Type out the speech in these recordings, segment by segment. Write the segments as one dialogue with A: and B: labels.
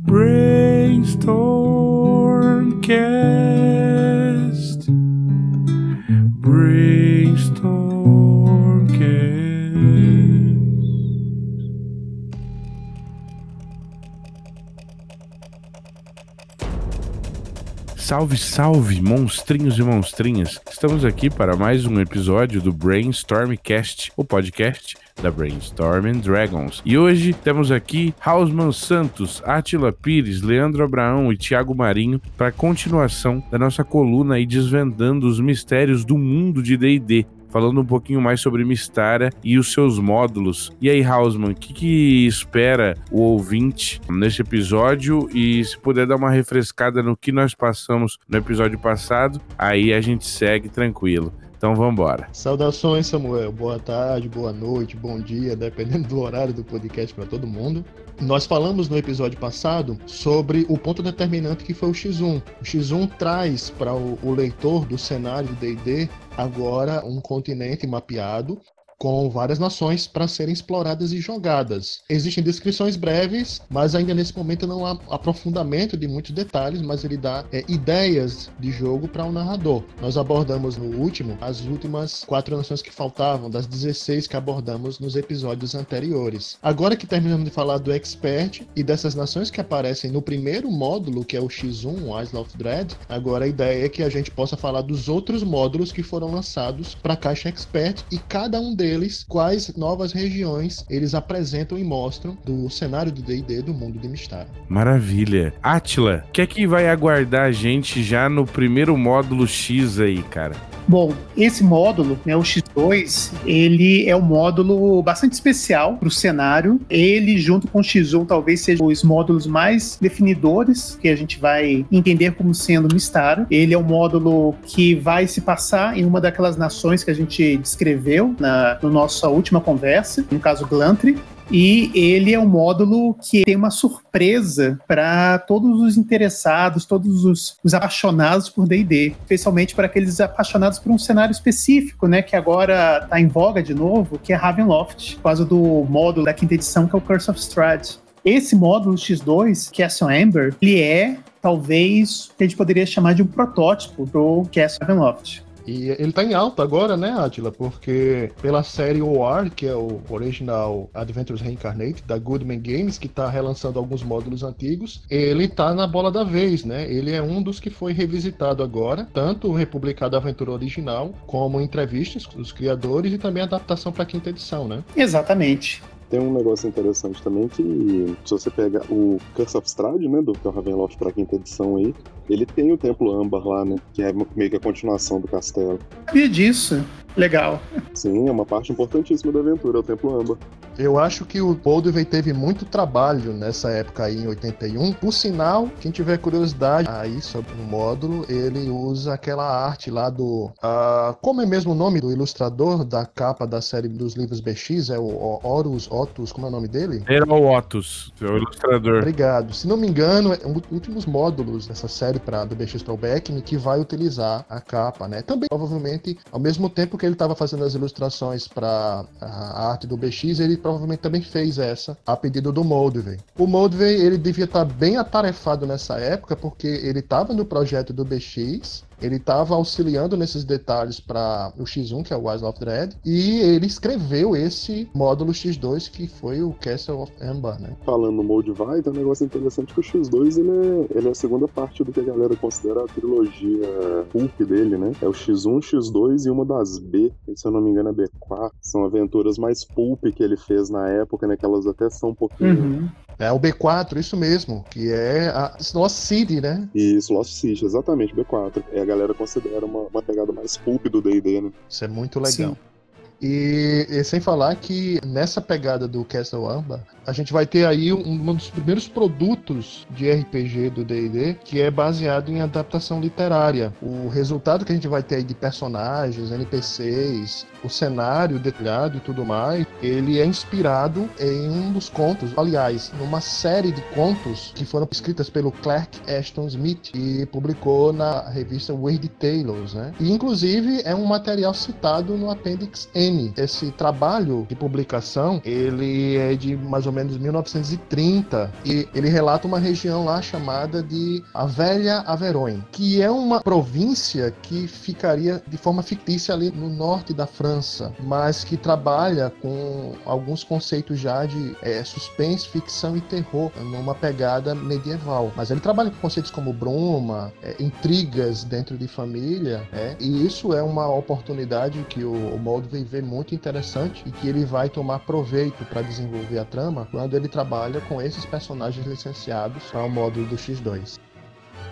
A: Brainstormcast. Brainstormcast. Salve, salve, monstrinhos e monstrinhas! Estamos aqui para mais um episódio do Brainstormcast, o podcast da Brainstorming Dragons. E hoje temos aqui Hausman Santos, Atila Pires, Leandro Abraão e Thiago Marinho para continuação da nossa coluna aí desvendando os mistérios do mundo de D&D falando um pouquinho mais sobre Mistara e os seus módulos. E aí, Hausman, o que, que, espera o ouvinte neste episódio? E se puder dar uma refrescada no que nós passamos no episódio passado, aí a gente segue tranquilo. Então vamos embora.
B: Saudações, Samuel. Boa tarde, boa noite, bom dia, dependendo do horário do podcast para todo mundo. Nós falamos no episódio passado sobre o ponto determinante que foi o X1. O X1 traz para o, leitor do cenário do D&D agora um continente mapeado com várias nações para serem exploradas e jogadas. Existem descrições breves, mas ainda nesse momento não há aprofundamento de muitos detalhes, mas ele dá é, ideias de jogo para o um narrador. Nós abordamos no último as últimas quatro nações que faltavam, das 16 que abordamos nos episódios anteriores. Agora que terminamos de falar do Expert e dessas nações que aparecem no primeiro módulo, que é o X1, o Isle of Dread, agora a ideia é que a gente possa falar dos outros módulos que foram lançados para a caixa Expert e cada um deles deles quais novas regiões eles apresentam e mostram do cenário do D&D do mundo de Mistara.
A: Maravilha. Atila, o que é que vai aguardar a gente já no primeiro módulo X aí, cara?
C: Bom, esse módulo, né, o X2, ele é um módulo bastante especial para o cenário. Ele, junto com o X1, talvez sejam os módulos mais definidores que a gente vai entender como sendo Mistara. Ele é um módulo que vai se passar em uma daquelas nações que a gente descreveu na, na nossa última conversa, no caso Glantry. E ele é um módulo que tem uma surpresa para todos os interessados, todos os, os apaixonados por D&D, especialmente para aqueles apaixonados por um cenário específico, né, que agora está em voga de novo, que é Ravenloft, por causa do módulo da quinta edição que é o Curse of Strahd. Esse módulo X2, Castle Amber, ele é talvez que a gente poderia chamar de um protótipo do Castle Ravenloft.
B: E ele tá em alta agora, né, Atila? Porque pela série OR, que é o Original Adventures Reincarnate, da Goodman Games, que tá relançando alguns módulos antigos, ele tá na bola da vez, né? Ele é um dos que foi revisitado agora, tanto republicado a aventura original, como entrevistas dos criadores e também adaptação para quinta edição, né?
C: Exatamente.
D: Tem um negócio interessante também que, se você pega o Curse of Strahd, né, do Ravenloft pra quinta edição aí, ele tem o Templo Âmbar lá, né, que é meio que a continuação do castelo.
C: Sabia disso. Legal.
D: Sim, é uma parte importantíssima da aventura, é o Templo Âmbar.
B: Eu acho que o Boldway teve muito trabalho nessa época aí, em 81. Por sinal, quem tiver curiosidade aí sobre o módulo, ele usa aquela arte lá do... Uh, como é mesmo o nome do ilustrador da capa da série dos livros BX? É o Horus Otus, como é o nome dele?
A: Erol Otus, é o ilustrador.
B: Obrigado. Se não me engano, é um dos últimos módulos dessa série pra, do BX Beckman que vai utilizar a capa, né? Também, provavelmente, ao mesmo tempo que ele estava fazendo as ilustrações para a arte do BX, ele provavelmente também fez essa a pedido do Moldvay. O Moldvay, ele devia estar tá bem atarefado nessa época, porque ele estava no projeto do BX, ele estava auxiliando nesses detalhes para o X1, que é o Wise of Dread, e ele escreveu esse módulo X2, que foi o Castle of Amber, né?
D: Falando no Moldvay, tem um negócio interessante que o X2 ele é, ele é a segunda parte do que a galera considera a trilogia pulp dele, né? É o X1, X2 e uma das B, se eu não me engano é B4. São aventuras mais pulp que ele fez na época, né? Que elas até são um pouquinho
B: uhum. É o B4, isso mesmo, que é a Lost City, né?
D: Isso, Lost City, exatamente, B4. É, a galera considera uma, uma pegada mais pulp do D&D, né?
B: Isso é muito legal. Sim. E, e, sem falar que nessa pegada do Castle Amba, a gente vai ter aí um, um dos primeiros produtos de RPG do D&D que é baseado em adaptação literária. O resultado que a gente vai ter aí de personagens, NPCs, o cenário detalhado e tudo mais, ele é inspirado em um dos contos, aliás, numa série de contos que foram escritas pelo Clark Ashton Smith e publicou na revista Weird Tales, né? E inclusive é um material citado no Appendix N Esse trabalho de publicação, ele é de mais ou menos 1930 e ele relata uma região lá chamada de a Velha Averoin, que é uma província que ficaria de forma fictícia ali no norte da França, mas que trabalha com alguns conceitos já de é, suspense, ficção e terror numa pegada medieval. Mas ele trabalha com conceitos como bruma, é, intrigas dentro de família, é, e isso é uma oportunidade que o, o Moldvay muito interessante e que ele vai tomar proveito para desenvolver a trama quando ele trabalha com esses personagens licenciados para o módulo do X2.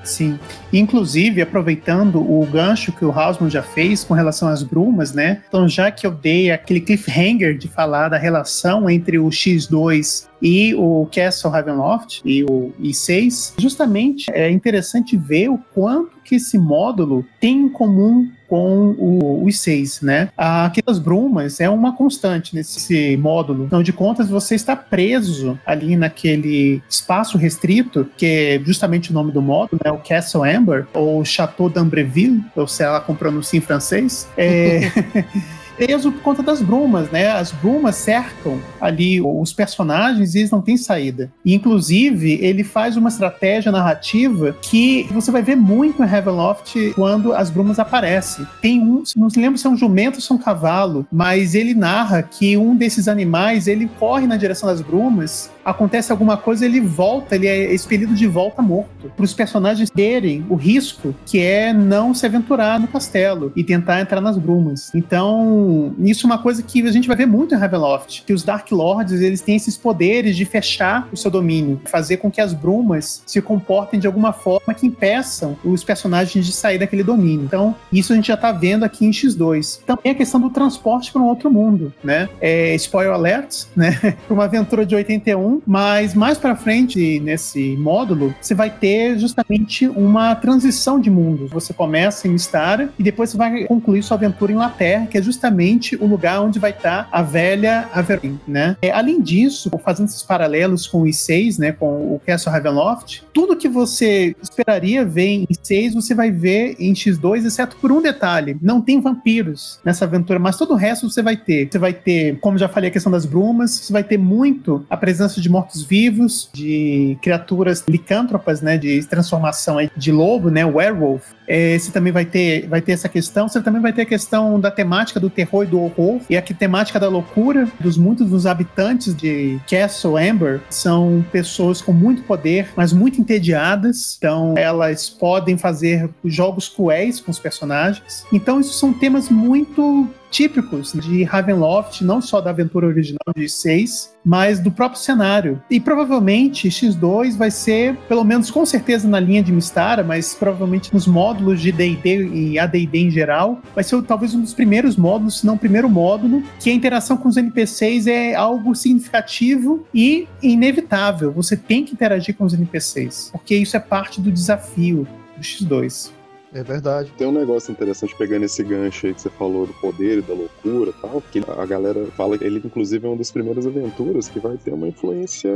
C: Sim. Inclusive, aproveitando o gancho que o Hausman já fez com relação às brumas, né? Então, já que eu dei aquele cliffhanger de falar da relação entre o X2 e o Castle Ravenloft e o I6, justamente é interessante ver o quanto que esse módulo tem em comum com o, o I6, né? Aquelas brumas é uma constante nesse módulo. Afinal de contas, você está preso ali naquele espaço restrito, que é justamente o nome do módulo, né? O Castle Amber, ou Chateau d'Ambreville, ou sei lá como pronuncia em francês. É... preso por conta das brumas, né? As brumas cercam ali os personagens e eles não têm saída. E, inclusive, ele faz uma estratégia narrativa que você vai ver muito em Heavenloft quando as brumas aparecem. Tem um, não se lembra se é um jumento ou se é um cavalo, mas ele narra que um desses animais ele corre na direção das brumas acontece alguma coisa, ele volta, ele é expelido de volta morto. Para os personagens terem o risco que é não se aventurar no castelo e tentar entrar nas brumas. Então, isso é uma coisa que a gente vai ver muito em Ravenloft, que os Dark Lords, eles têm esses poderes de fechar o seu domínio, fazer com que as brumas se comportem de alguma forma que impeçam os personagens de sair daquele domínio. Então, isso a gente já está vendo aqui em X2. Também a questão do transporte para um outro mundo, né? É, spoiler alert, né? para uma aventura de 81, mas mais para frente nesse módulo, você vai ter justamente uma transição de mundos. Você começa em Mistara e depois você vai concluir sua aventura em Laterra, que é justamente o lugar onde vai estar a velha Averin, né? É, além disso, fazendo esses paralelos com o I6, né, com o Castle Ravenloft, tudo que você esperaria ver em I6, você vai ver em X2, exceto por um detalhe, não tem vampiros nessa aventura, mas todo o resto você vai ter. Você vai ter, como já falei, a questão das brumas, você vai ter muito a presença de de mortos-vivos, de criaturas licântropas, né, de transformação de lobo, né, werewolf. É, você também vai ter, vai ter essa questão. Você também vai ter a questão da temática do terror e do horror e a temática da loucura dos muitos dos habitantes de Castle Amber são pessoas com muito poder, mas muito entediadas. Então elas podem fazer jogos cruéis com os personagens. Então isso são temas muito típicos de Ravenloft, não só da aventura original de 6, mas do próprio cenário. E provavelmente X2 vai ser, pelo menos com certeza na linha de Mistara, mas provavelmente nos módulos de D&D e AD&D em geral, vai ser talvez um dos primeiros módulos, se não o primeiro módulo, que a interação com os NPCs é algo significativo e inevitável. Você tem que interagir com os NPCs, porque isso é parte do desafio do X2.
B: É verdade.
D: Tem um negócio interessante pegando esse gancho aí que você falou do poder e da loucura e tal, que a galera fala que ele, inclusive, é uma das primeiras aventuras que vai ter uma influência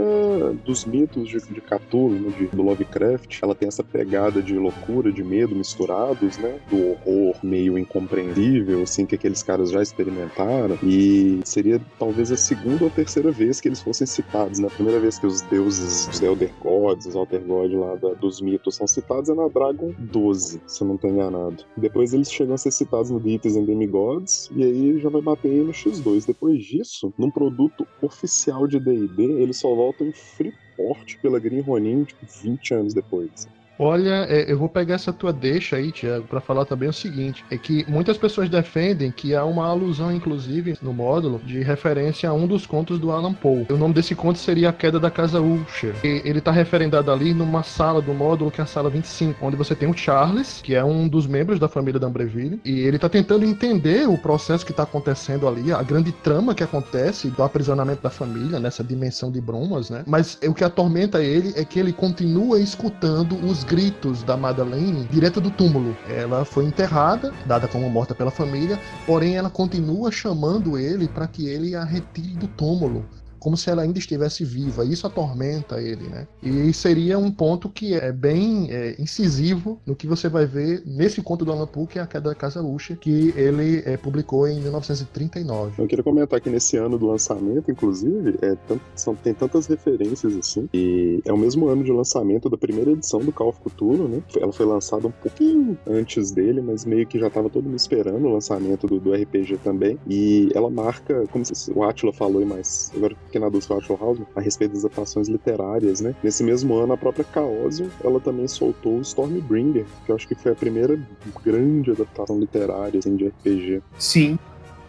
D: dos mitos de, de Cthulhu, né, de, do Lovecraft. Ela tem essa pegada de loucura, de medo misturados, né? Do horror meio incompreendível, assim, que aqueles caras já experimentaram. E seria talvez a segunda ou terceira vez que eles fossem citados, né? A primeira vez que os deuses, os Elder Gods, os Alter Gods lá da, dos mitos são citados é na Dragon 12, se eu não tô enganado. Depois eles chegam a ser citados no Deities and Demigods, e aí já vai bater aí no X2. Depois disso, num produto oficial de D&D, eles só voltam em Freeport pela Green Ronin, tipo, 20 anos depois.
B: Olha, é, eu vou pegar essa tua deixa aí, Tiago, para falar também o seguinte: é que muitas pessoas defendem que há uma alusão, inclusive, no módulo, de referência a um dos contos do Alan Poe. O nome desse conto seria A Queda da Casa Usher. E ele está referendado ali numa sala do módulo, que é a sala 25, onde você tem o Charles, que é um dos membros da família da Ambreville, e ele está tentando entender o processo que está acontecendo ali, a grande trama que acontece do aprisionamento da família nessa dimensão de bromas, né? Mas o que atormenta ele é que ele continua escutando os gritos da Madeleine direto do túmulo. Ela foi enterrada, dada como morta pela família, porém ela continua chamando ele para que ele a retire do túmulo como se ela ainda estivesse viva. Isso atormenta ele, né? E seria um ponto que é bem é, incisivo no que você vai ver nesse conto do Alan Poe, que é a Queda da Casa Usher, que ele é, publicou em 1939.
D: Eu queria comentar que nesse ano do lançamento, inclusive, é, são, tem tantas referências assim, e é o mesmo ano de lançamento da primeira edição do Call of Cthulhu, né? Ela foi lançada um pouquinho antes dele, mas meio que já estava todo mundo esperando o lançamento do, do RPG também. E ela marca, como o Atila falou, mas agora Atila House, a respeito das adaptações literárias, né? Nesse mesmo ano, a própria Chaosium, ela também soltou Stormbringer, que eu acho que foi a primeira grande adaptação literária assim, de RPG.
C: Sim.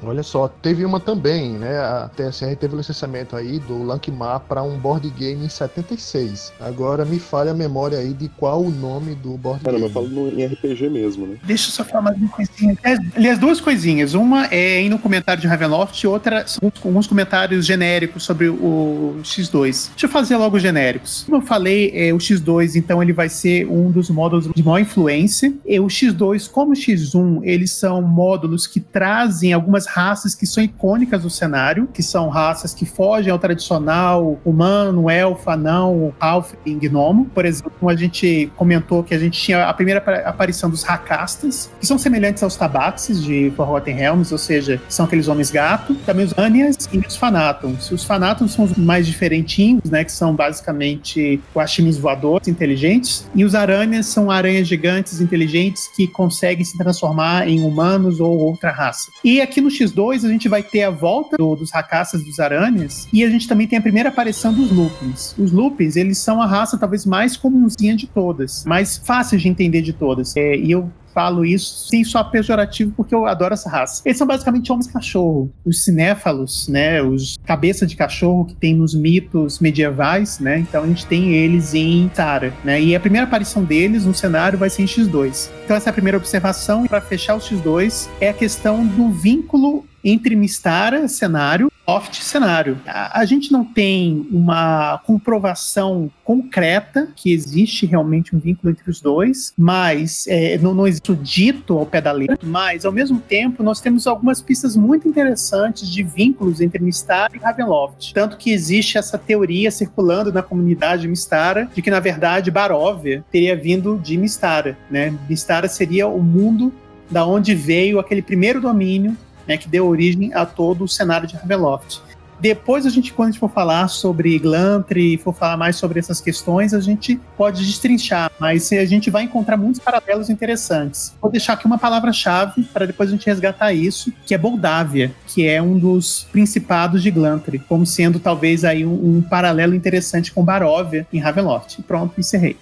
B: Olha só, teve uma também, né? A TSR teve o licenciamento aí do Lankmar para um board game em 76. Agora me falha a memória aí de qual o nome do board
D: game.
B: Não,
D: eu falo no, em RPG mesmo, né?
C: Deixa eu só falar mais uma coisinha. Aliás, duas coisinhas. Uma é aí no comentário de Ravenloft e outra são alguns comentários genéricos sobre o X2. Deixa eu fazer logo os genéricos. Como eu falei, é, o X2, então, ele vai ser um dos módulos de maior influência. E o X2, como o X1, eles são módulos que trazem algumas raças que são icônicas do cenário, que são raças que fogem ao tradicional humano, elfo, anão, half e gnomo. Por exemplo, a gente comentou que a gente tinha a primeira aparição dos Rakastas, que são semelhantes aos Tabaxes de Forgotten Realms, ou seja, são aqueles homens gato, também os Anias e os Fanatons. Os Fanatons são os mais diferentinhos, né, que são basicamente guaxinins voadores inteligentes, e os Aranhas são aranhas gigantes inteligentes que conseguem se transformar em humanos ou outra raça. E aqui no X2 a gente vai ter a volta do, dos racaças dos aranhas e a gente também tem a primeira aparição dos lupins. Os lupins, eles são a raça talvez mais comunzinha de todas, mais fácil de entender de todas. É, e eu falo isso sem só pejorativo, porque eu adoro essa raça. Eles são basicamente homens cachorro, os cinéfalos, né, os cabeça de cachorro que tem nos mitos medievais, né? Então a gente tem eles em Tara, né? E a primeira aparição deles no cenário vai ser em X2. Então essa é a primeira observação. Para fechar o X2 é a questão do vínculo entre Mistara, cenário, Loft, cenário. A, a, gente não tem uma comprovação concreta que existe realmente um vínculo entre os dois, mas é, não, não existe dito ao pé da letra, mas ao mesmo tempo nós temos algumas pistas muito interessantes de vínculos entre Mistara e Ravenloft. Tanto que existe essa teoria circulando na comunidade Mistara de que, na verdade, Baróvia teria vindo de Mistara. Né? Mistara seria o mundo da onde veio aquele primeiro domínio né, que deu origem a todo o cenário de Ravenloft. Depois a gente, quando a gente for falar sobre Glantry, for falar mais sobre essas questões, a gente pode destrinchar, mas a gente vai encontrar muitos paralelos interessantes. Vou deixar aqui uma palavra-chave para depois a gente resgatar isso, que é Moldávia, que é um dos principados de Glantry, como sendo talvez aí um, um paralelo interessante com Baróvia em Ravenloft. Pronto, encerrei.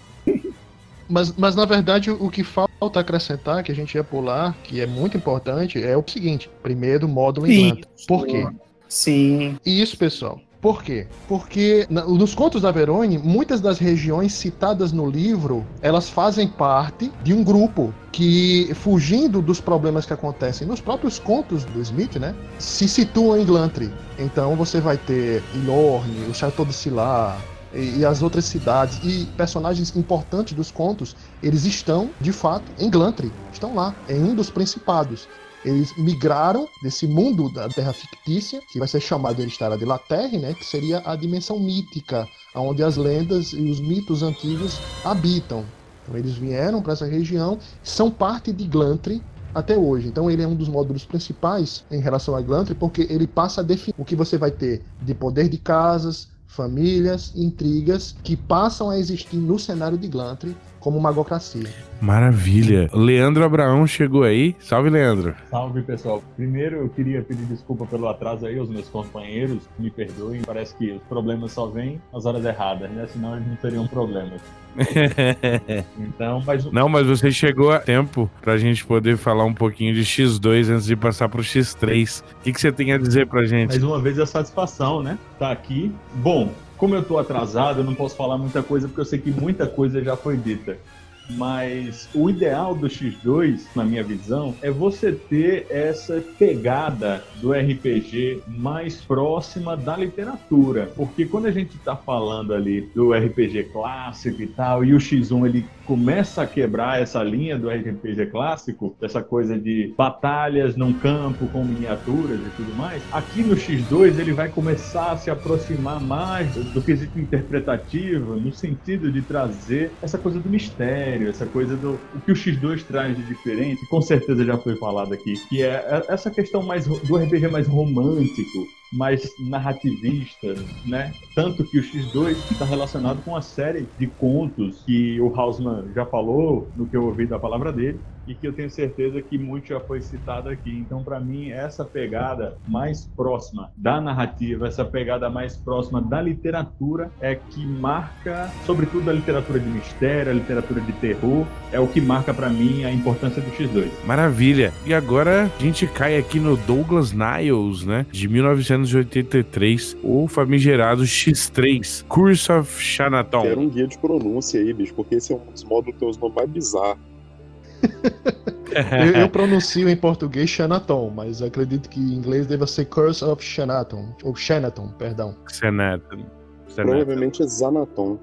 B: Mas, mas na verdade o que falta acrescentar, que a gente ia pular, que é muito importante, é o seguinte: primeiro, módulo em Glanta. Por quê?
C: Sim.
B: Isso, pessoal. Por quê? Porque nos contos da Verone, muitas das regiões citadas no livro, elas fazem parte de um grupo que, fugindo dos problemas que acontecem nos próprios contos do Smith, né, se situam em Glantry. Então você vai ter Ilorne, o Chateau de Silar, e, e, as outras cidades e personagens importantes dos contos, eles estão, de fato, em Glantry, estão lá, em um dos principados. Eles migraram desse mundo da Terra fictícia, que vai ser chamado de Estara de La Terre, né, que seria a dimensão mítica, onde as lendas e os mitos antigos habitam. Então eles vieram para essa região, são parte de Glantry até hoje. Então ele é um dos módulos principais em relação a Glantry, porque ele passa a definir o que você vai ter de poder de casas, famílias, intrigas que passam a existir no cenário de Glantry como magocracia.
A: Maravilha. Leandro Abraão chegou aí. Salve, Leandro.
E: Salve, pessoal. Primeiro, eu queria pedir desculpa pelo atraso aí aos meus companheiros. Me perdoem. Parece que os problemas só vêm nas horas erradas, né? Senão eles não teriam problemas.
A: então, mas... Não, mas você chegou a tempo pra gente poder falar um pouquinho de X2 antes de passar pro X3. O que, que você tem a dizer pra gente?
E: Mais uma vez, a satisfação, né? Tá aqui. Bom, como eu tô atrasado, eu não posso falar muita coisa porque eu sei que muita coisa já foi dita. Mas o ideal do X2, na minha visão, é você ter essa pegada do RPG mais próxima da literatura, porque quando a gente está falando ali do RPG clássico e tal, e o X1 ele começa a quebrar essa linha do RPG clássico, essa coisa de batalhas num campo com miniaturas e tudo mais, aqui no X2 ele vai começar a se aproximar mais do quesito interpretativo, no sentido de trazer essa coisa do mistério, essa coisa do o que o X2 traz de diferente, com certeza já foi falado aqui, que é essa questão mais do RPG mais romântico, mais narrativista, né? Tanto que o X2 está relacionado com uma série de contos que o Hausmann já falou, no que eu ouvi da palavra dele, e que eu tenho certeza que muito já foi citado aqui. Então, para mim, essa pegada mais próxima da narrativa, essa pegada mais próxima da literatura é que marca, sobretudo a literatura de mistério, a literatura de terror, é o que marca para mim a importância do X2.
A: Maravilha. E agora a gente cai aqui no Douglas Niles, né, de 1983, o famigerado X3, Curse of Xanaton.
D: Quero um guia de pronúncia aí, bicho, porque esse é um dos módulos que tem os nomes mais bizarros
B: eu, eu, pronuncio em português Xanaton, mas acredito que em inglês deva ser Curse of Xanaton, ou Xanaton, perdão.
A: Xanaton.
D: Provavelmente é Xanaton.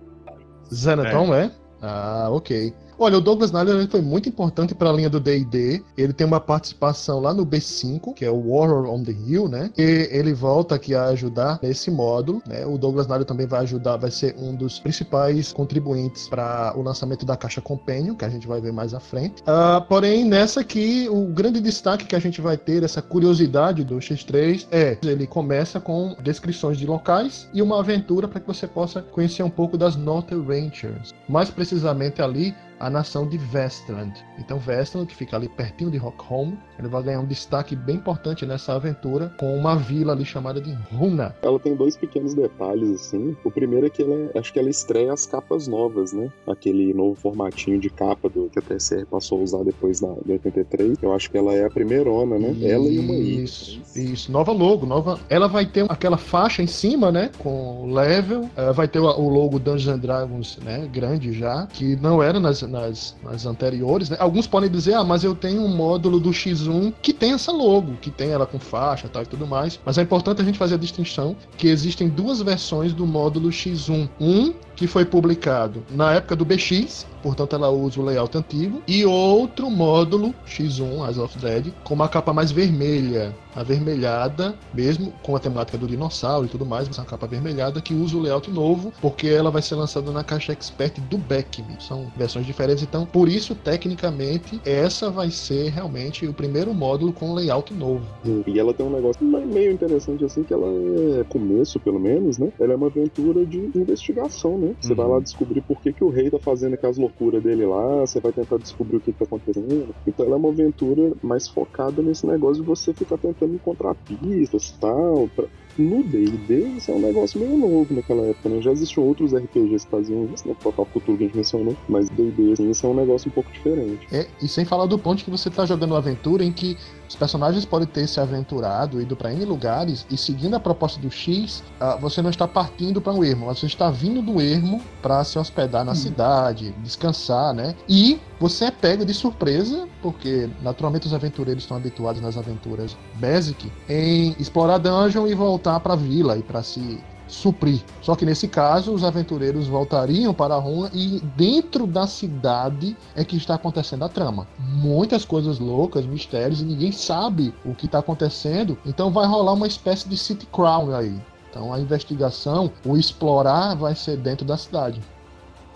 B: Xanaton é. é? Ah, ok. Olha, o Douglas Snyder foi muito importante para a linha do D&D. Ele tem uma participação lá no B5, que é o Horror on the Hill, né? E ele volta aqui a ajudar nesse módulo, né? O Douglas Snyder também vai ajudar, vai ser um dos principais contribuintes para o lançamento da caixa Companion, que a gente vai ver mais à frente. Uh, porém, nessa aqui, o grande destaque que a gente vai ter, essa curiosidade do X3, é ele começa com descrições de locais e uma aventura para que você possa conhecer um pouco das Northern Rangers. Mais precisamente ali, a nação de Vestland. Então Vestland, que fica ali pertinho de Rockholm, ele vai ganhar um destaque bem importante nessa aventura com uma vila ali chamada de Runa.
D: Ela tem dois pequenos detalhes assim. O primeiro é que ela, acho que ela estreia as capas novas, né? Aquele novo formatinho de capa do que a TSR passou a usar depois da de 83. Eu acho que ela é a primeira ona, né?
B: Isso,
D: ela e uma
B: Isso, isso. Nova logo, nova. Ela vai ter aquela faixa em cima, né? Com level. Uh, vai ter o logo Dungeons Dragons, né? Grande já, que não era nas nas, nas anteriores, né? Alguns podem dizer, ah, mas eu tenho um módulo do X1 que tem essa logo, que tem ela com faixa tal, e tudo mais. Mas é importante a gente fazer a distinção que existem duas versões do módulo X1. Um que foi publicado na época do BX, portanto ela usa o layout antigo, e outro módulo X1, Eyes of Dead, com uma capa mais vermelha, avermelhada, mesmo com a temática do dinossauro e tudo mais, mas é uma capa avermelhada que usa o layout novo, porque ela vai ser lançada na caixa Expert do Beckme. São versões diferentes, então por isso, tecnicamente, essa vai ser realmente o primeiro módulo com layout novo.
D: E ela tem um negócio meio interessante assim, que ela é começo, pelo menos, né? Ela é uma aventura de investigação, né? né? Você uhum. vai lá uhum. descobrir por que, que o rei tá fazendo aquelas loucuras dele lá, você vai tentar descobrir o que, que tá acontecendo. Então ela é uma aventura mais focada nesse negócio de você ficar tentando encontrar pistas e tal, pra no D&D isso é um negócio meio novo naquela época, né? Já existiam outros RPGs que faziam isso, né? O Total Cthulhu que a gente mencionou, mas D&D, assim, isso é um negócio um pouco diferente.
B: É, e sem falar do ponto que você tá jogando uma aventura em que os personagens podem ter se aventurado, ido para N lugares e seguindo a proposta do X, uh, você não está partindo para um ermo, você está vindo do ermo para se hospedar na hum. cidade, descansar, né? E você é pego de surpresa, porque naturalmente os aventureiros estão habituados nas aventuras basic em explorar dungeon e voltar para a vila e para se suprir. Só que nesse caso, os aventureiros voltariam para a runa e dentro da cidade é que está acontecendo a trama. Muitas coisas loucas, mistérios e ninguém sabe o que está acontecendo. Então vai rolar uma espécie de city crown aí. Então a investigação, o explorar vai ser dentro da cidade.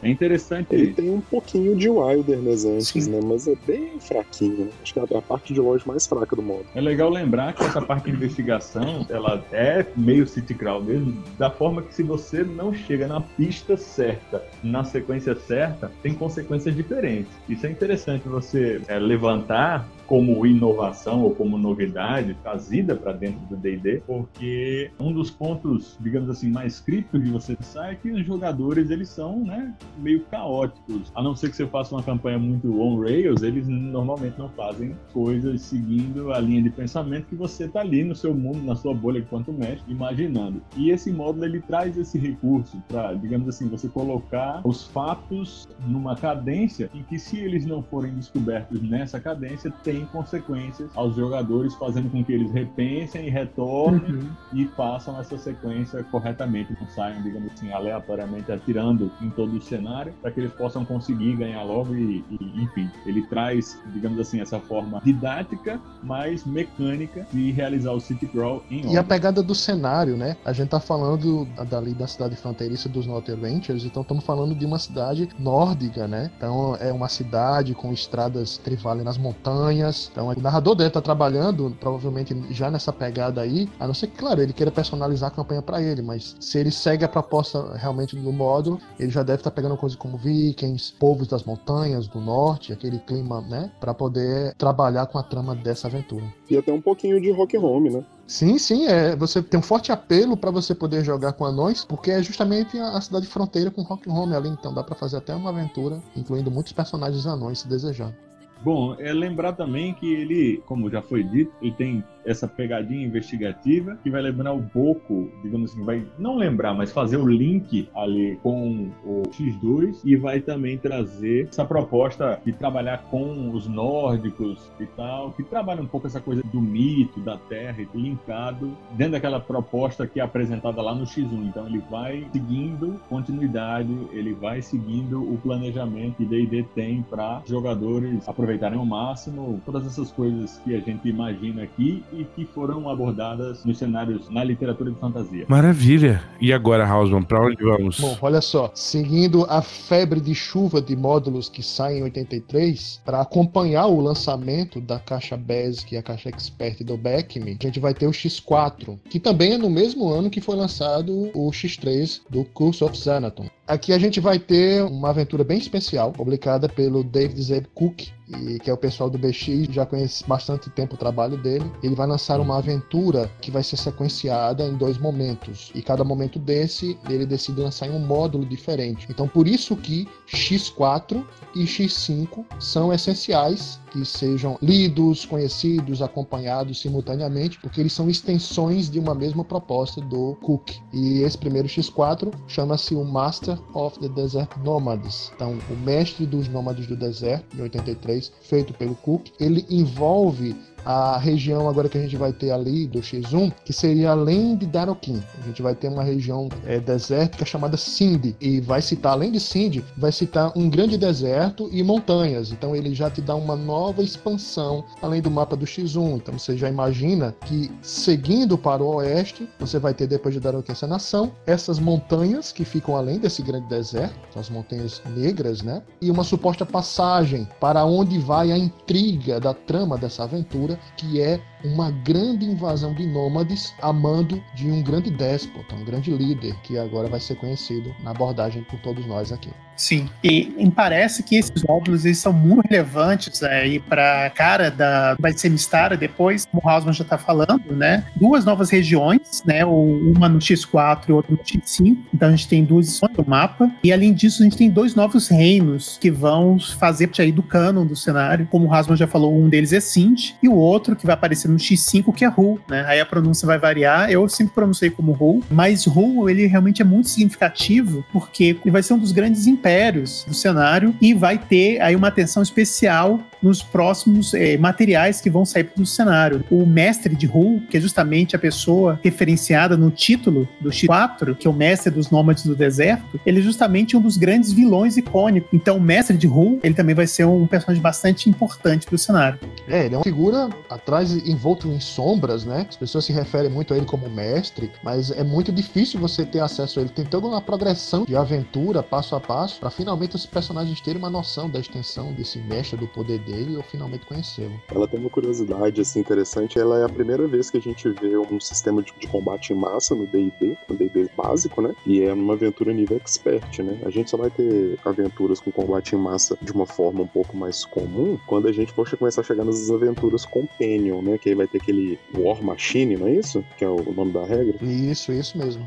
E: É interessante.
D: Ele tem um pouquinho de Wilderness antes, Sim. né? Mas é bem fraquinho, né? Acho que é a parte de longe mais fraca do modo.
E: É legal lembrar que essa parte de investigação, ela é meio City Crawl mesmo, da forma que se você não chega na pista certa, na sequência certa, tem consequências diferentes. Isso é interessante você é, levantar como inovação ou como novidade trazida para dentro do D&D, porque um dos pontos, digamos assim, mais críticos de você pensar é que os jogadores eles são, né, meio caóticos. A não ser que você faça uma campanha muito on rails, eles normalmente não fazem coisas seguindo a linha de pensamento que você está ali no seu mundo, na sua bolha enquanto mestre, imaginando. E esse módulo ele traz esse recurso para, digamos assim, você colocar os fatos numa cadência em que se eles não forem descobertos nessa cadência, tem consequências aos jogadores, fazendo com que eles repensem e retornem uhum. e façam essa sequência corretamente, não saiam, digamos assim, aleatoriamente atirando em todo o cenário, para que eles possam conseguir ganhar logo e, e, enfim, ele traz, digamos assim, essa forma didática, mas mecânica de realizar o city crawl em
B: E a pegada do cenário, né? A gente tá falando dali da cidade fronteiriça dos North Adventures, então estamos falando de uma cidade nórdica, né? Então é uma cidade com estradas trivalem nas montanhas. Então o narrador deve estar tá trabalhando, provavelmente já nessa pegada aí, a não ser que, claro, ele queira personalizar a campanha para ele, mas se ele segue a proposta realmente do módulo, ele já deve estar tá pegando coisas como vikings, povos das montanhas do norte, aquele clima, né? Para poder trabalhar com a trama dessa aventura.
D: E até um pouquinho de rock home, né?
B: Sim, sim, é, você tem um forte apelo para você poder jogar com anões, porque é justamente a, cidade fronteira com Rock Home ali, então dá para fazer até uma aventura, incluindo muitos personagens anões se desejar.
E: Bom, é lembrar também que ele, como já foi dito, ele tem essa pegadinha investigativa que vai lembrar um pouco, digamos assim, vai não lembrar, mas fazer o link ali com o X2 e vai também trazer essa proposta de trabalhar com os nórdicos e tal, que trabalha um pouco essa coisa do mito, da terra, linkado dentro daquela proposta que é apresentada lá no X1. Então ele vai seguindo continuidade, ele vai seguindo o planejamento que D&D tem para jogadores aproveitarem ao máximo todas essas coisas que a gente imagina aqui e que foram abordadas nos cenários na literatura de fantasia.
A: Maravilha! E agora, Hausman, para onde vamos?
B: Bom, olha só, seguindo a febre de chuva de módulos que saem em 83, para acompanhar o lançamento da caixa Basic e a caixa Expert do Beckme, a gente vai ter o X4, que também é no mesmo ano que foi lançado o X3 do Curse of Xanaton. Aqui a gente vai ter uma aventura bem especial, publicada pelo David Zeb Cook, e que é o pessoal do BX, já conhece bastante tempo o trabalho dele. Ele vai lançar uma aventura que vai ser sequenciada em dois momentos, e cada momento desse ele decide lançar em um módulo diferente. Então por isso que X4 e X5 são essenciais que sejam lidos, conhecidos, acompanhados simultaneamente, porque eles são extensões de uma mesma proposta do Cook. E esse primeiro X4 chama-se o Master of the Desert Nomads. Então, o mestre dos nômades do deserto, de 83, feito pelo Cook, ele envolve a região agora que a gente vai ter ali do X1, que seria além de Daroquim. A gente vai ter uma região é, desértica chamada Sindh. E vai citar, além de Sindh, vai citar um grande deserto e montanhas. Então ele já te dá uma nova expansão além do mapa do X1. Então você já imagina que seguindo para o oeste, você vai ter depois de Daroquim essa nação, essas montanhas que ficam além desse grande deserto, as montanhas negras, né? E uma suposta passagem para onde vai a intriga da trama dessa aventura que é uma grande invasão de nômades a mando de um grande déspota, um grande líder, que agora vai ser conhecido na abordagem por todos nós aqui.
C: Sim, e, e parece que esses módulos eles são muito relevantes aí para a cara da vai ser Mistara depois, como o Hausmann já está falando, né? Duas novas regiões, né? Uma no X4 e outra no X5. Então a gente tem duas edições do mapa. E além disso, a gente tem dois novos reinos que vão fazer parte aí do canon do cenário. Como o Hausmann já falou, um deles é Sint e o outro que vai aparecer no X5 que é Hu, né? Aí a pronúncia vai variar. Eu sempre pronunciei como Hu, mas Hu ele realmente é muito significativo porque ele vai ser um dos grandes impérios do cenário e vai ter aí uma atenção especial nos próximos é, materiais que vão sair do cenário. O mestre de Hu, que é justamente a pessoa referenciada no título do X4, que é o mestre dos nômades do deserto, ele é justamente um dos grandes vilões icônicos. Então, o mestre de Hu, ele também vai ser um personagem bastante importante para o cenário.
B: É, ele é uma figura atrás envolto em sombras, né? As pessoas se referem muito a ele como mestre, mas é muito difícil você ter acesso a ele. Tem toda uma progressão de aventura, passo a passo, para finalmente os personagens terem uma noção da extensão desse mestre, do poder dele dele ou finalmente conhecê-lo.
D: Ela tem uma curiosidade assim interessante, ela é a primeira vez que a gente vê um sistema de, de combate em massa no D&D, no D&D básico, né? E é uma aventura nível expert, né? A gente só vai ter aventuras com combate em massa de uma forma um pouco mais comum quando a gente for começar a chegar nas aventuras Companion, né? Que aí vai ter aquele War Machine, não é isso? Que é o nome da regra?
B: Isso, isso mesmo.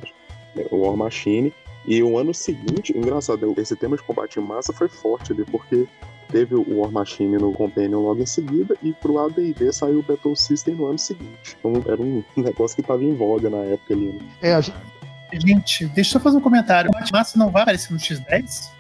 D: É, War Machine. E o ano seguinte, engraçado, esse tema de combate em massa foi forte ali, porque teve o War Machine no Companion logo em seguida, e pro AD&D saiu o Battle System no ano seguinte. Então era um negócio que tava em voga na época ali. Né?
C: É, a gente... gente, deixa eu fazer um comentário. O combate massa não vai aparecer no X10?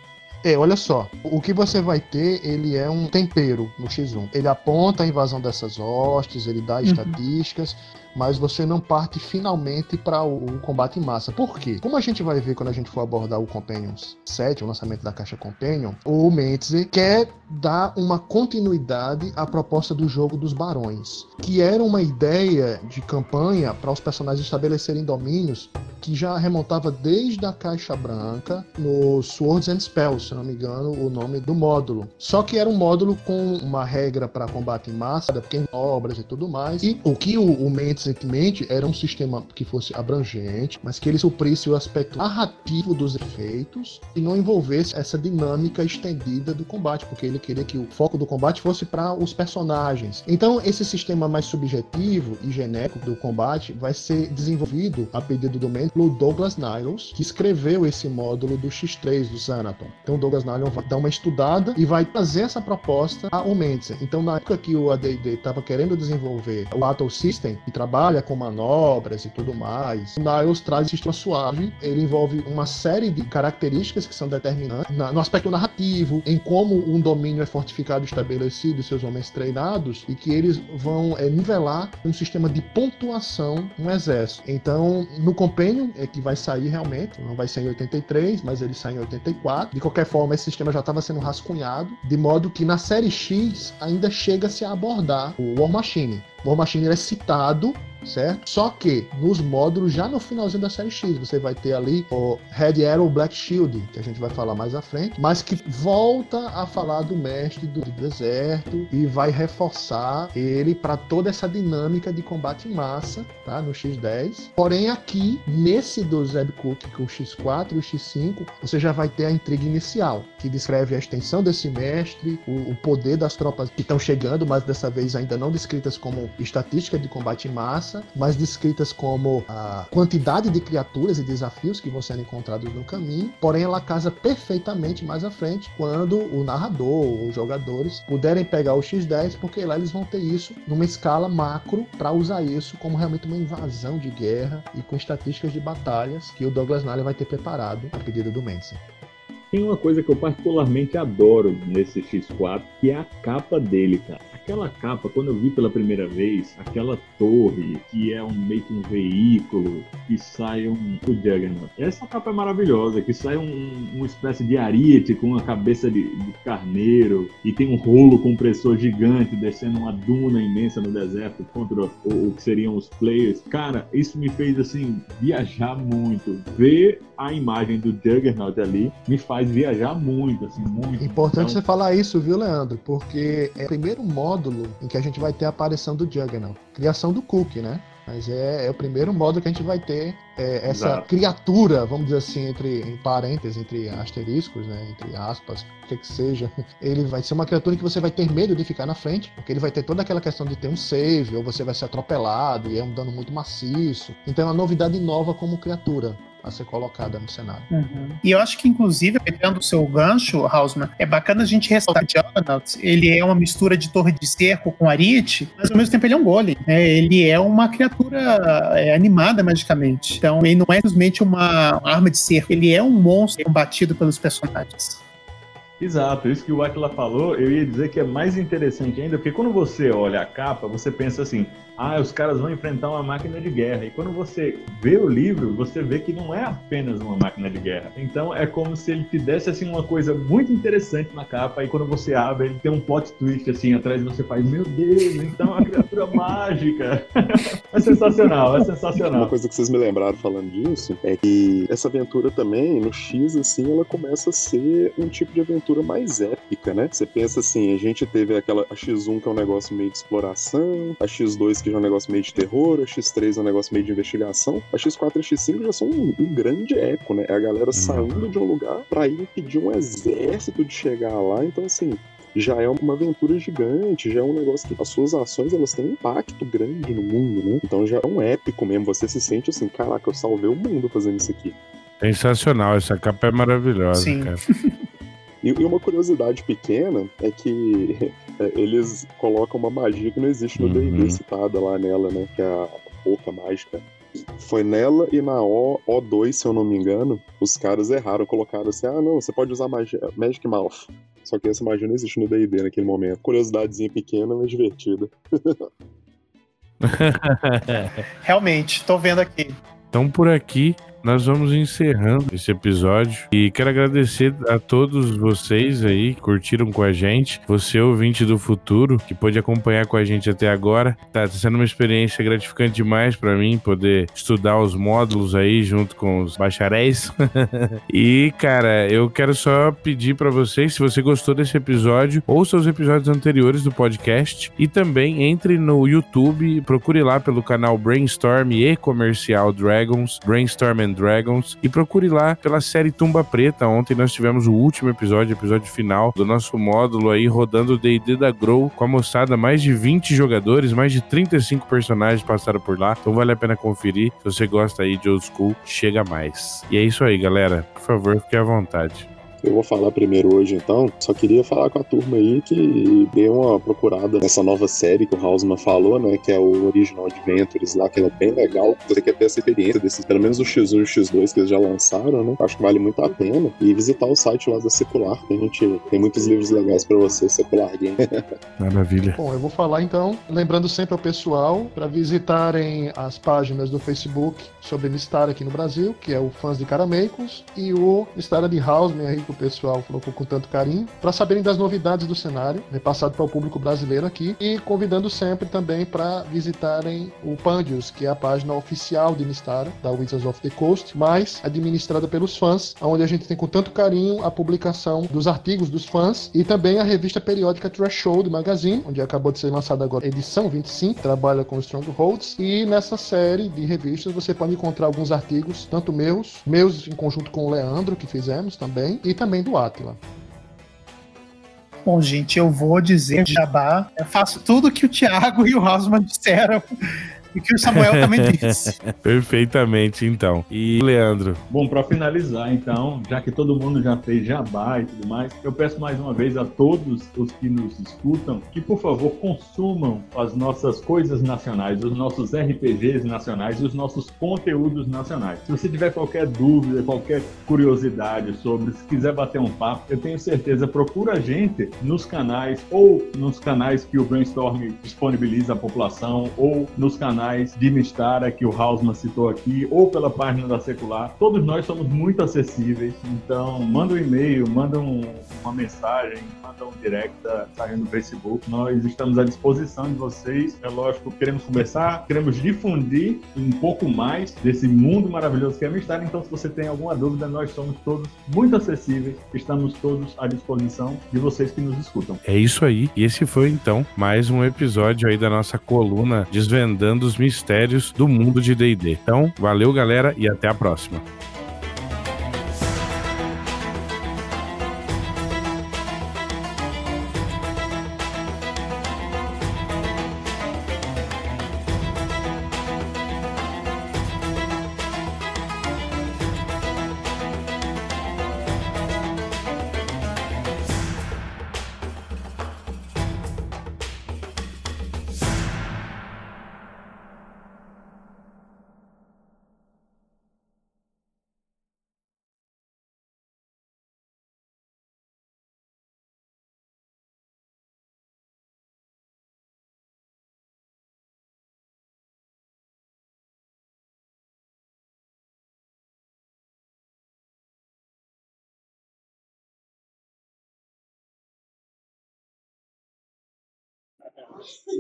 B: É, olha só, o que você vai ter, ele é um tempero no X1. Ele aponta a invasão dessas hostes, ele dá uhum. estatísticas, mas você não parte finalmente para o, combate em massa. Por quê? Como a gente vai ver quando a gente for abordar o Companions 7, o lançamento da caixa Companion, o Mentze quer dar uma continuidade à proposta do jogo dos barões, que era uma ideia de campanha para os personagens estabelecerem domínios que já remontava desde a caixa branca no Swords and Spells, se não me engano, o nome do módulo. Só que era um módulo com uma regra para combate em massa, pequenas obras e tudo mais. E o que o, o Mendes recentemente era um sistema que fosse abrangente, mas que ele suprisse o aspecto narrativo dos efeitos e não envolvesse essa dinâmica estendida do combate, porque ele queria que o foco do combate fosse para os personagens. Então, esse sistema mais subjetivo e genérico do combate vai ser desenvolvido a pedido do Mendes pelo Douglas Niles, que escreveu esse módulo do X3 do Xanaton. Então, Douglas Niles vai dar uma estudada e vai trazer essa proposta ao Mendes. Então, na época que o AD&D estava querendo desenvolver o Battle System, que trabalha com manobras e tudo mais, o Niles traz sistema suave. Ele envolve uma série de características que são determinantes no aspecto narrativo, em como um domínio é fortificado, estabelecido e seus homens treinados, e que eles vão é, nivelar um sistema de pontuação no exército. Então, no Companion, é que vai sair realmente, não vai ser em 83, mas ele sai em 84. De qualquer forma, esse sistema já estava sendo rascunhado, de modo que na série X ainda chega-se a abordar o War Machine. War Machine é citado certo? Só que nos módulos, já no finalzinho da série X, você vai ter ali o Red Arrow Black Shield, que a gente vai falar mais à frente, mas que volta a falar do mestre do deserto e vai reforçar ele para toda essa dinâmica de combate em massa, tá? No X10. Porém, aqui, nesse do Zeb Cook com o X4 e o X5, você já vai ter a intriga inicial, que descreve a extensão desse mestre, o, o poder das tropas que estão chegando, mas dessa vez ainda não descritas como estatística de combate em massa massa, mas descritas como a quantidade de criaturas e desafios que vão ser encontrados no caminho. Porém, ela casa perfeitamente mais à frente quando o narrador ou os jogadores puderem pegar o X10, porque lá eles vão ter isso numa escala macro para usar isso como realmente uma invasão de guerra e com estatísticas de batalhas que o Douglas Nally vai ter preparado a pedido do Manson.
E: Tem uma coisa que eu particularmente adoro nesse X4, que é a capa dele, cara aquela capa, quando eu vi pela primeira vez, aquela torre que é um meio que um veículo, que sai um o Juggernaut. Essa capa é maravilhosa, que sai um, uma espécie de ariete com uma cabeça de, de carneiro e tem um rolo compressor gigante descendo uma duna imensa no deserto contra o, o que seriam os players. Cara, isso me fez assim viajar muito. Ver a imagem do Juggernaut ali me faz viajar muito, assim, muito.
B: Importante então... você falar isso, viu, Leandro? Porque é o primeiro módulo em que a gente vai ter a aparição do Juggernaut. Criação do Cook, né? Mas é, é, o primeiro módulo que a gente vai ter é, essa Exato. criatura, vamos dizer assim, entre em parênteses, entre asteriscos, né, entre aspas, o que que seja. Ele vai ser uma criatura que você vai ter medo de ficar na frente, porque ele vai ter toda aquela questão de ter um save, ou você vai ser atropelado, e é um dano muito maciço. Então é uma novidade nova como criatura a ser colocada no cenário.
C: Uhum. E eu acho que, inclusive, pegando o seu gancho, Hausman, é bacana a gente ressaltar que Juggernaut, ele é uma mistura de torre de cerco com ariete, mas ao mesmo tempo ele é um golem. Né? Ele é uma criatura é, animada magicamente. Então, ele não é simplesmente uma arma de cerco, ele é um monstro combatido pelos personagens.
E: Exato, isso que o Aquila falou, eu ia dizer que é mais interessante ainda, porque quando você olha a capa, você pensa assim, ah, os caras vão enfrentar uma máquina de guerra. E quando você vê o livro, você vê que não é apenas uma máquina de guerra. Então é como se ele te desse assim uma coisa muito interessante na capa, e quando você abre, ele tem um plot twist assim atrás e você faz, meu Deus, então é uma criatura mágica. é sensacional, é sensacional.
D: Uma coisa que vocês me lembraram falando disso é que essa aventura também, no X, assim, ela começa a ser um tipo de aventura aventura mais épica, né? Você pensa assim, a gente teve aquela a X1 que é um negócio meio de exploração, a X2 que já é um negócio meio de terror, a X3 é um negócio meio de investigação, a X4 e a X5 já são um, um grande eco, né? É a galera uhum. saindo de um lugar para ir impedir um exército de chegar lá, então assim, já é uma aventura gigante, já é um negócio que as suas ações elas têm um impacto grande no mundo, né? Então já é um épico mesmo. Você se sente assim, caraca, eu salvei o mundo fazendo isso aqui.
A: Sensacional, essa capa é maravilhosa, Sim. cara.
D: E, uma curiosidade pequena é que é, eles colocam uma magia que não existe no D&D uhum. citada lá nela, né? Que é a boca mágica. Foi nela e na o, O2, se eu não me engano, os caras erraram, colocaram assim, ah não, você pode usar magia, Magic Mouth. Só que essa magia não existe no D&D naquele momento. Curiosidadezinha pequena, mas divertida.
C: Realmente, tô vendo aqui.
A: Então por aqui nós vamos encerrando esse episódio e quero agradecer a todos vocês aí que curtiram com a gente. Você, ouvinte do futuro, que pôde acompanhar com a gente até agora. Tá, tá sendo uma experiência gratificante demais para mim poder estudar os módulos aí junto com os bacharéis. e, cara, eu quero só pedir para vocês, se você gostou desse episódio, ouça os episódios anteriores do podcast e também entre no YouTube, procure lá pelo canal Brainstorm e Comercial Dragons, Brainstorm and Dragons e procure lá pela série Tumba Preta. Ontem nós tivemos o último episódio, episódio final do nosso módulo aí rodando o D&D da Grow com a moçada, mais de 20 jogadores, mais de 35 personagens passaram por lá. Então vale a pena conferir. Se você gosta aí de old school, chega mais. E é isso aí, galera. Por favor, fique à vontade.
D: Eu vou falar primeiro hoje, então. Só queria falar com a turma aí que dê uma procurada nessa nova série que o Hausman falou, né? Que é o Original Adventures lá, que é bem legal. Você quer ter essa experiência desses, pelo menos o X1 e o X2 que eles já lançaram, né? Acho que vale muito a pena. E visitar o site lá da Secular, que a gente tem muitos livros legais para você, Secular Game.
A: Maravilha.
B: Bom, eu vou falar então, lembrando sempre ao pessoal para visitarem as páginas do Facebook sobre Mistar aqui no Brasil, que é o Fãs de Carameicos, e o Mistar de Hausman aí, pessoal colocou com tanto carinho, para saberem das novidades do cenário, repassado né, para o público brasileiro aqui, e convidando sempre também para visitarem o Pandios, que é a página oficial de Mistara, da Wizards of the Coast, mas administrada pelos fãs, onde a gente tem com tanto carinho a publicação dos artigos dos fãs e também a revista periódica Threshold Magazine, onde acabou de ser lançada agora edição 25, trabalha com Strongholds, e nessa série de revistas você pode encontrar alguns artigos, tanto meus, meus em conjunto com o Leandro, que fizemos também, e também do Atila.
C: Bom, gente, eu vou dizer jabá. Eu faço tudo que o Thiago e o Hausmann disseram e que o Samuel também disse.
A: Perfeitamente, então. E Leandro?
E: Bom, para finalizar, então, já que todo mundo já fez jabá e tudo mais, eu peço mais uma vez a todos os que nos escutam que, por favor, consumam as nossas coisas nacionais, os nossos RPGs nacionais e os nossos conteúdos nacionais. Se você tiver qualquer dúvida, qualquer curiosidade sobre, se quiser bater um papo, eu tenho certeza, procura a gente nos canais ou nos canais que o Brainstorm disponibiliza à população ou nos canais canais de Mistara que o Hausman citou aqui, ou pela página da Secular. Todos nós somos muito acessíveis, então manda um e-mail, manda um, uma mensagem, manda um direct da do Facebook. Nós estamos à disposição de vocês. É lógico, queremos conversar, queremos difundir um pouco mais desse mundo maravilhoso que é Mistara. Então, se você tem alguma dúvida, nós somos todos muito acessíveis, estamos todos à disposição de vocês que nos escutam.
A: É isso aí. E esse foi então mais um episódio aí da nossa coluna Desvendando os mistérios do mundo de D&D. Então, valeu galera e até a próxima.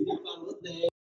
A: Và vấn.